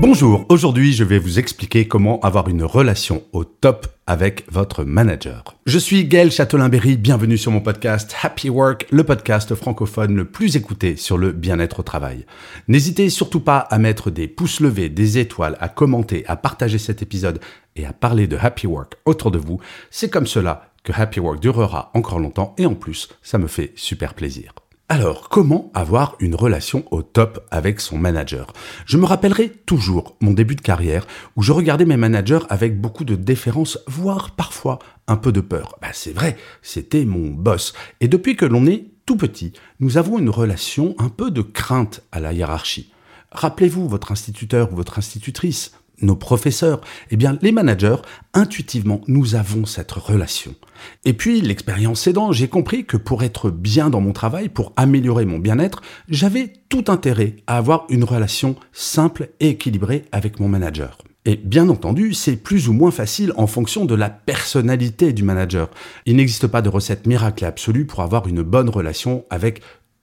Bonjour, aujourd'hui je vais vous expliquer comment avoir une relation au top avec votre manager. Je suis Gaël Châtelain-Berry, bienvenue sur mon podcast Happy Work, le podcast francophone le plus écouté sur le bien-être au travail. N'hésitez surtout pas à mettre des pouces levés, des étoiles, à commenter, à partager cet épisode et à parler de Happy Work autour de vous. C'est comme cela que Happy Work durera encore longtemps et en plus, ça me fait super plaisir. Alors, comment avoir une relation au top avec son manager? Je me rappellerai toujours mon début de carrière où je regardais mes managers avec beaucoup de déférence, voire parfois un peu de peur. Bah, c'est vrai, c'était mon boss. Et depuis que l'on est tout petit, nous avons une relation un peu de crainte à la hiérarchie. Rappelez-vous votre instituteur ou votre institutrice, nos professeurs, eh bien les managers, intuitivement, nous avons cette relation. Et puis, l'expérience aidant, j'ai compris que pour être bien dans mon travail, pour améliorer mon bien-être, j'avais tout intérêt à avoir une relation simple et équilibrée avec mon manager. Et bien entendu, c'est plus ou moins facile en fonction de la personnalité du manager. Il n'existe pas de recette miracle absolue pour avoir une bonne relation avec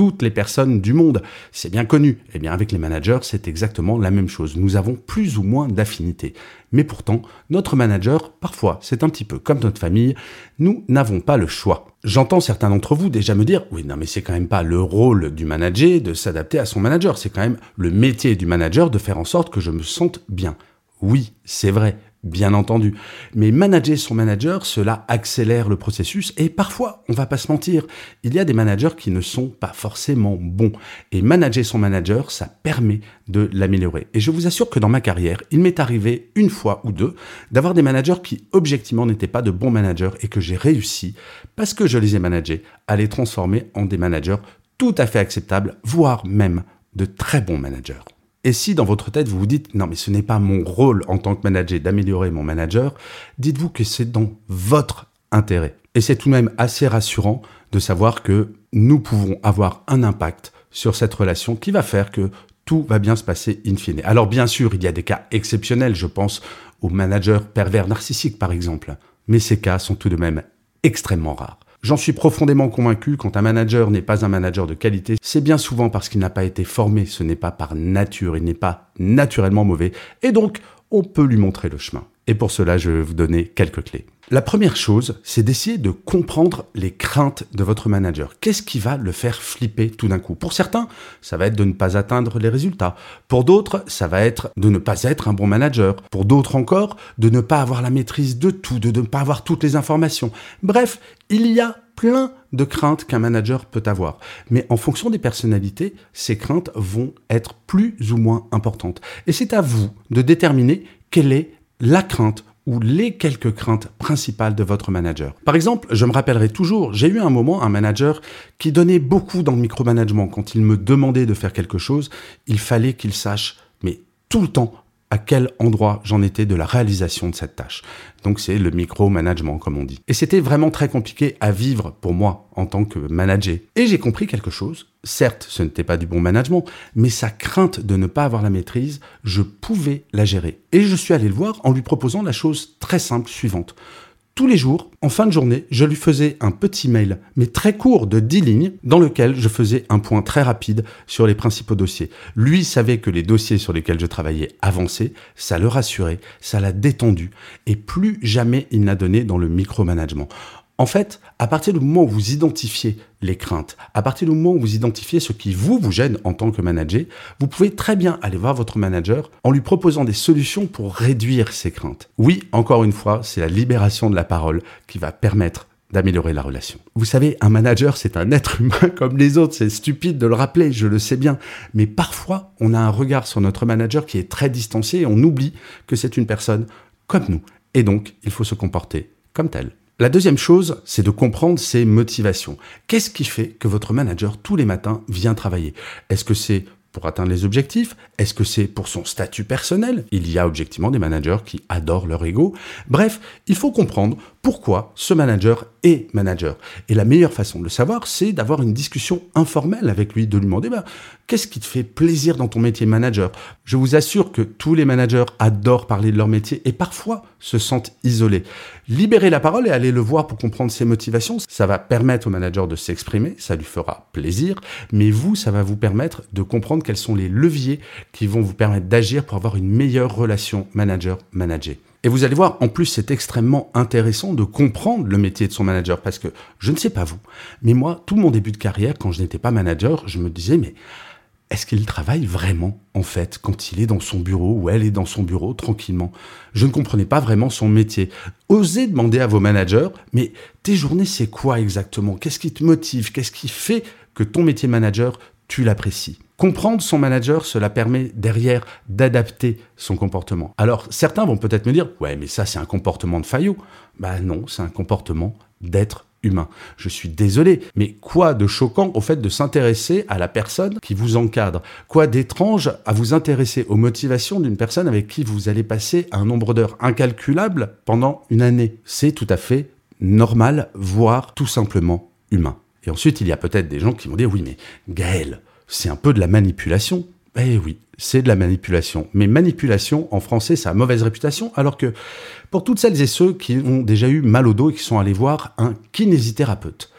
toutes les personnes du monde. C'est bien connu. Eh bien, avec les managers, c'est exactement la même chose. Nous avons plus ou moins d'affinités. Mais pourtant, notre manager, parfois, c'est un petit peu comme notre famille. Nous n'avons pas le choix. J'entends certains d'entre vous déjà me dire, oui, non, mais c'est quand même pas le rôle du manager de s'adapter à son manager. C'est quand même le métier du manager de faire en sorte que je me sente bien. Oui, c'est vrai. Bien entendu. Mais manager son manager, cela accélère le processus et parfois, on va pas se mentir, il y a des managers qui ne sont pas forcément bons. Et manager son manager, ça permet de l'améliorer. Et je vous assure que dans ma carrière, il m'est arrivé une fois ou deux d'avoir des managers qui objectivement n'étaient pas de bons managers et que j'ai réussi, parce que je les ai managés, à les transformer en des managers tout à fait acceptables, voire même de très bons managers. Et si dans votre tête vous vous dites non mais ce n'est pas mon rôle en tant que manager d'améliorer mon manager, dites-vous que c'est dans votre intérêt. Et c'est tout de même assez rassurant de savoir que nous pouvons avoir un impact sur cette relation qui va faire que tout va bien se passer in fine. Alors bien sûr, il y a des cas exceptionnels, je pense aux managers pervers narcissiques par exemple, mais ces cas sont tout de même extrêmement rares. J'en suis profondément convaincu, quand un manager n'est pas un manager de qualité, c'est bien souvent parce qu'il n'a pas été formé, ce n'est pas par nature, il n'est pas naturellement mauvais, et donc on peut lui montrer le chemin. Et pour cela, je vais vous donner quelques clés. La première chose, c'est d'essayer de comprendre les craintes de votre manager. Qu'est-ce qui va le faire flipper tout d'un coup? Pour certains, ça va être de ne pas atteindre les résultats. Pour d'autres, ça va être de ne pas être un bon manager. Pour d'autres encore, de ne pas avoir la maîtrise de tout, de ne pas avoir toutes les informations. Bref, il y a plein de craintes qu'un manager peut avoir. Mais en fonction des personnalités, ces craintes vont être plus ou moins importantes. Et c'est à vous de déterminer quelle est la crainte ou les quelques craintes principales de votre manager. Par exemple, je me rappellerai toujours, j'ai eu un moment un manager qui donnait beaucoup dans le micromanagement. Quand il me demandait de faire quelque chose, il fallait qu'il sache, mais tout le temps, à quel endroit j'en étais de la réalisation de cette tâche. Donc c'est le micro-management comme on dit. Et c'était vraiment très compliqué à vivre pour moi en tant que manager. Et j'ai compris quelque chose. Certes, ce n'était pas du bon management, mais sa crainte de ne pas avoir la maîtrise, je pouvais la gérer. Et je suis allé le voir en lui proposant la chose très simple suivante. Tous les jours, en fin de journée, je lui faisais un petit mail, mais très court de 10 lignes, dans lequel je faisais un point très rapide sur les principaux dossiers. Lui savait que les dossiers sur lesquels je travaillais avançaient, ça le rassurait, ça l'a détendu, et plus jamais il n'a donné dans le micromanagement. En fait, à partir du moment où vous identifiez les craintes, à partir du moment où vous identifiez ce qui vous vous gêne en tant que manager, vous pouvez très bien aller voir votre manager en lui proposant des solutions pour réduire ces craintes. Oui, encore une fois, c'est la libération de la parole qui va permettre d'améliorer la relation. Vous savez, un manager, c'est un être humain comme les autres. C'est stupide de le rappeler, je le sais bien. Mais parfois, on a un regard sur notre manager qui est très distancié et on oublie que c'est une personne comme nous. Et donc, il faut se comporter comme tel. La deuxième chose, c'est de comprendre ses motivations. Qu'est-ce qui fait que votre manager tous les matins vient travailler? Est-ce que c'est pour atteindre les objectifs? Est-ce que c'est pour son statut personnel? Il y a objectivement des managers qui adorent leur ego. Bref, il faut comprendre pourquoi ce manager est manager. Et la meilleure façon de le savoir, c'est d'avoir une discussion informelle avec lui, de lui demander bah, qu'est-ce qui te fait plaisir dans ton métier manager? Je vous assure que tous les managers adorent parler de leur métier et parfois se sentent isolés. Libérer la parole et aller le voir pour comprendre ses motivations, ça va permettre au manager de s'exprimer, ça lui fera plaisir, mais vous, ça va vous permettre de comprendre quels sont les leviers qui vont vous permettre d'agir pour avoir une meilleure relation manager-manager. Et vous allez voir, en plus, c'est extrêmement intéressant de comprendre le métier de son manager parce que je ne sais pas vous, mais moi, tout mon début de carrière, quand je n'étais pas manager, je me disais, mais est-ce qu'il travaille vraiment, en fait, quand il est dans son bureau ou elle est dans son bureau tranquillement? Je ne comprenais pas vraiment son métier. Osez demander à vos managers, mais tes journées, c'est quoi exactement? Qu'est-ce qui te motive? Qu'est-ce qui fait que ton métier manager, tu l'apprécies? Comprendre son manager, cela permet derrière d'adapter son comportement. Alors certains vont peut-être me dire, ouais mais ça c'est un comportement de faillot. Bah non, c'est un comportement d'être humain. Je suis désolé, mais quoi de choquant au fait de s'intéresser à la personne qui vous encadre? Quoi d'étrange à vous intéresser aux motivations d'une personne avec qui vous allez passer un nombre d'heures incalculable pendant une année? C'est tout à fait normal, voire tout simplement humain. Et ensuite, il y a peut-être des gens qui vont dire, oui mais Gaël, c'est un peu de la manipulation. Eh oui, c'est de la manipulation. Mais manipulation, en français, ça a mauvaise réputation, alors que pour toutes celles et ceux qui ont déjà eu mal au dos et qui sont allés voir un kinésithérapeute,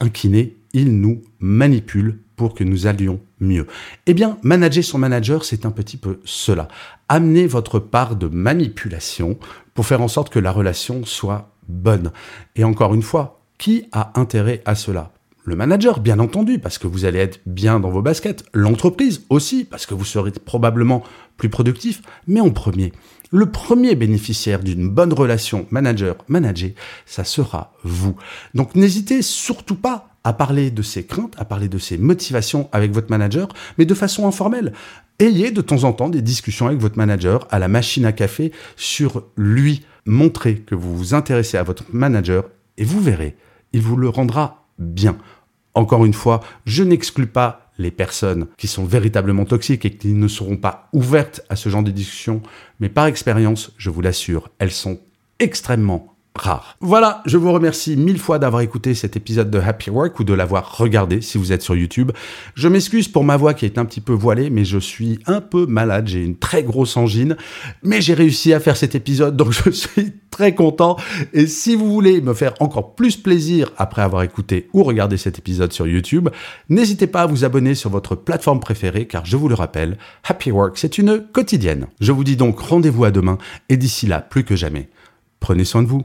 un kiné, il nous manipule pour que nous allions mieux. Eh bien, manager son manager, c'est un petit peu cela. Amener votre part de manipulation pour faire en sorte que la relation soit bonne. Et encore une fois, qui a intérêt à cela? Le manager, bien entendu, parce que vous allez être bien dans vos baskets. L'entreprise aussi, parce que vous serez probablement plus productif. Mais en premier, le premier bénéficiaire d'une bonne relation manager-manager, ça sera vous. Donc n'hésitez surtout pas à parler de ses craintes, à parler de ses motivations avec votre manager, mais de façon informelle. Ayez de temps en temps des discussions avec votre manager à la machine à café sur lui. Montrez que vous vous intéressez à votre manager et vous verrez, il vous le rendra bien. Encore une fois, je n'exclus pas les personnes qui sont véritablement toxiques et qui ne seront pas ouvertes à ce genre de discussion, mais par expérience, je vous l'assure, elles sont extrêmement Voilà, je vous remercie mille fois d'avoir écouté cet épisode de Happy Work ou de l'avoir regardé si vous êtes sur YouTube. Je m'excuse pour ma voix qui est un petit peu voilée, mais je suis un peu malade, j'ai une très grosse angine, mais j'ai réussi à faire cet épisode, donc je suis très content. Et si vous voulez me faire encore plus plaisir après avoir écouté ou regardé cet épisode sur YouTube, n'hésitez pas à vous abonner sur votre plateforme préférée, car je vous le rappelle, Happy Work, c'est une quotidienne. Je vous dis donc rendez-vous à demain, et d'ici là, plus que jamais, prenez soin de vous.